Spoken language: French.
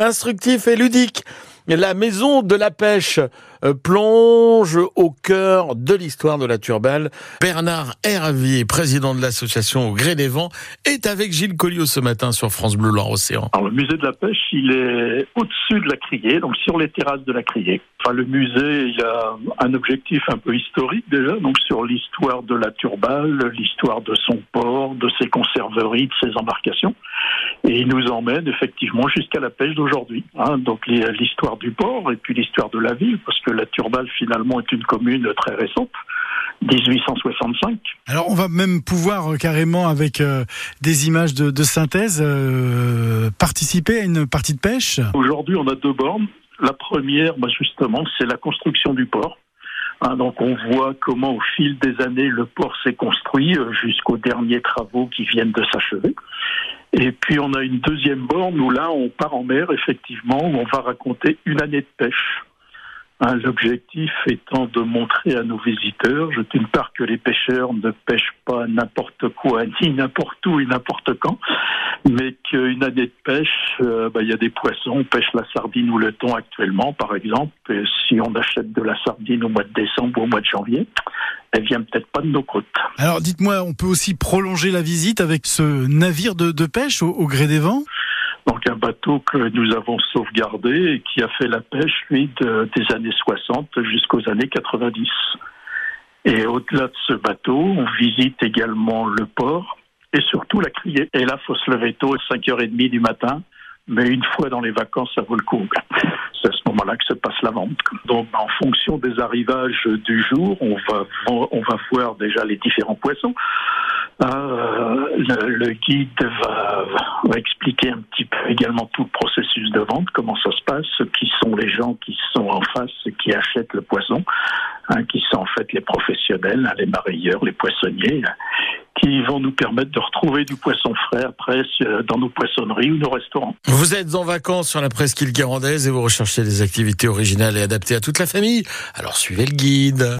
instructif et ludique. La maison de la pêche euh, plonge au cœur de l'histoire de la Turballe. Bernard Hervier, président de l'association Au Gré des Vents, est avec Gilles Colliot ce matin sur France Bleu Loire Océan. Alors, le musée de la pêche, il est au-dessus de la criée, donc sur les terrasses de la criée. Enfin, le musée, il a un objectif un peu historique déjà, donc sur l'histoire de la Turballe, l'histoire de son port, de ses conserveries, de ses embarcations. Et il nous emmène effectivement jusqu'à la pêche d'aujourd'hui. Hein, donc l'histoire du port et puis l'histoire de la ville, parce que la Turballe finalement est une commune très récente. 1865. Alors on va même pouvoir euh, carrément avec euh, des images de, synthèse euh, participer à une partie de pêche. Aujourd'hui on a deux bornes. La première, bah, justement, c'est la construction du port. Hein, donc on voit comment au fil des années le port s'est construit jusqu'aux derniers travaux qui viennent de s'achever. Et puis on a une deuxième borne où là on part en mer effectivement, où on va raconter une année de pêche. L'objectif étant de montrer à nos visiteurs, d'une part, que les pêcheurs ne pêchent pas n'importe quoi, ni n'importe où et n'importe quand, mais qu'une année de pêche, euh, bah, il y a des poissons, on pêche la sardine ou le thon actuellement, par exemple. Si on achète de la sardine au mois de décembre ou au mois de janvier, elle vient peut-être pas de nos côtes. Alors dites-moi, on peut aussi prolonger la visite avec ce navire de, pêche au gré des vents? Donc un bateau que nous avons sauvegardé et qui a fait la pêche, lui, des années 60 jusqu'aux années 90. Et au-delà de ce bateau, on visite également le port et surtout la criée. Et là, faut se lever tôt, 5h30 du matin, mais une fois dans les vacances, ça vaut le coup. Moment-là que se passe la vente. Donc, en fonction des arrivages du jour, on va, on va voir déjà les différents poissons. Euh, le, guide va, expliquer un petit peu également tout le processus de vente, comment ça se passe, qui sont les gens qui sont en face, qui achètent le poisson, hein, qui sont en fait les professionnels, hein, les marailleurs, les poissonniers, qui vont nous permettre de retrouver du poisson frais après dans nos poissonneries ou nos restaurants. Vous êtes en vacances sur la presqu'île guérandaise et vous recherchez des activités originales et adaptées à toute la famille. Alors suivez le guide.